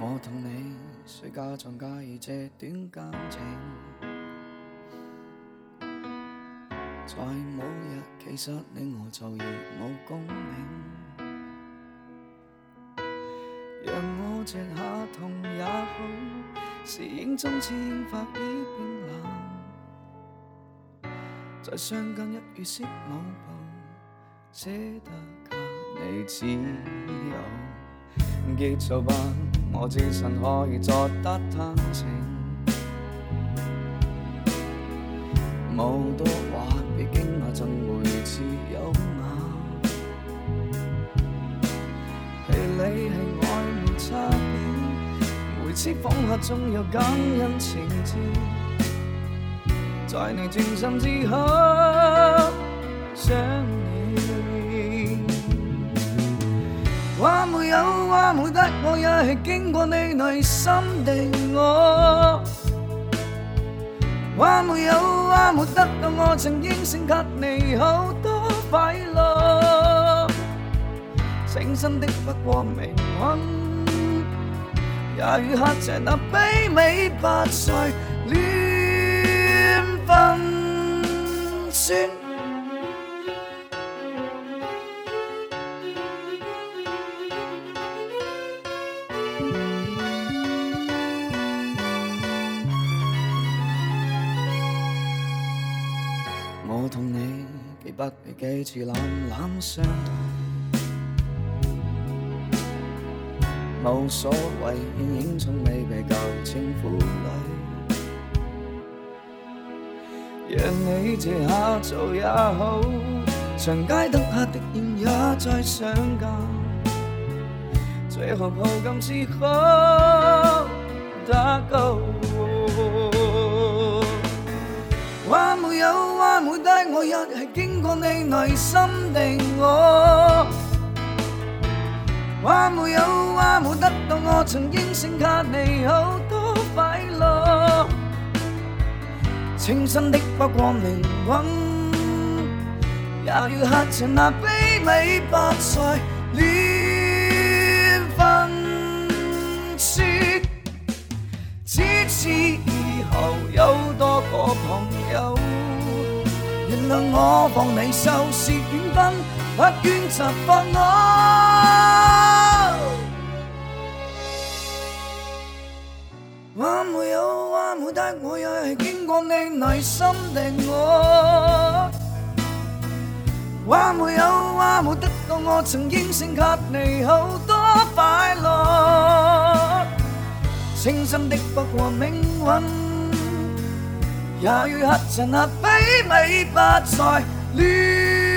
我同你谁假装介意这段感情？在某日，其实你我就亦无共鸣。让我这下痛也好，是影中似烟花已变冷。在相隔一月色舞步，舍得给你自由。结束吧，我自信可以作得坦诚。无多话，毕竟我怎会似有偶。戏里戏外没差别，每次访客总有感恩情节，在你转身之后想话没有，话没得，我也系经过你内心的我。话没有，话没得。到，我曾应承给你好多快乐。清新的不过明昏，也与黑夜那卑微不再恋分酸。记不记几次懒懒相对，无所谓，电影从未被旧情负累。让你这下做也好，长街灯下的烟也在上架，最后抱今之后打勾。话没有，话没得，我一系经过你内心的我。话没有，话没得到，我曾应承给你好多快乐。清新的不过灵魂，也要黑着那卑微不再朋友，原谅我放你收拾远分，不愿责罚我。话没有，话没得，我也系经过你内心的我。话没有，话没得到，我曾应承给你好多快乐。清新的不过命运，也要黑着那卑微不再恋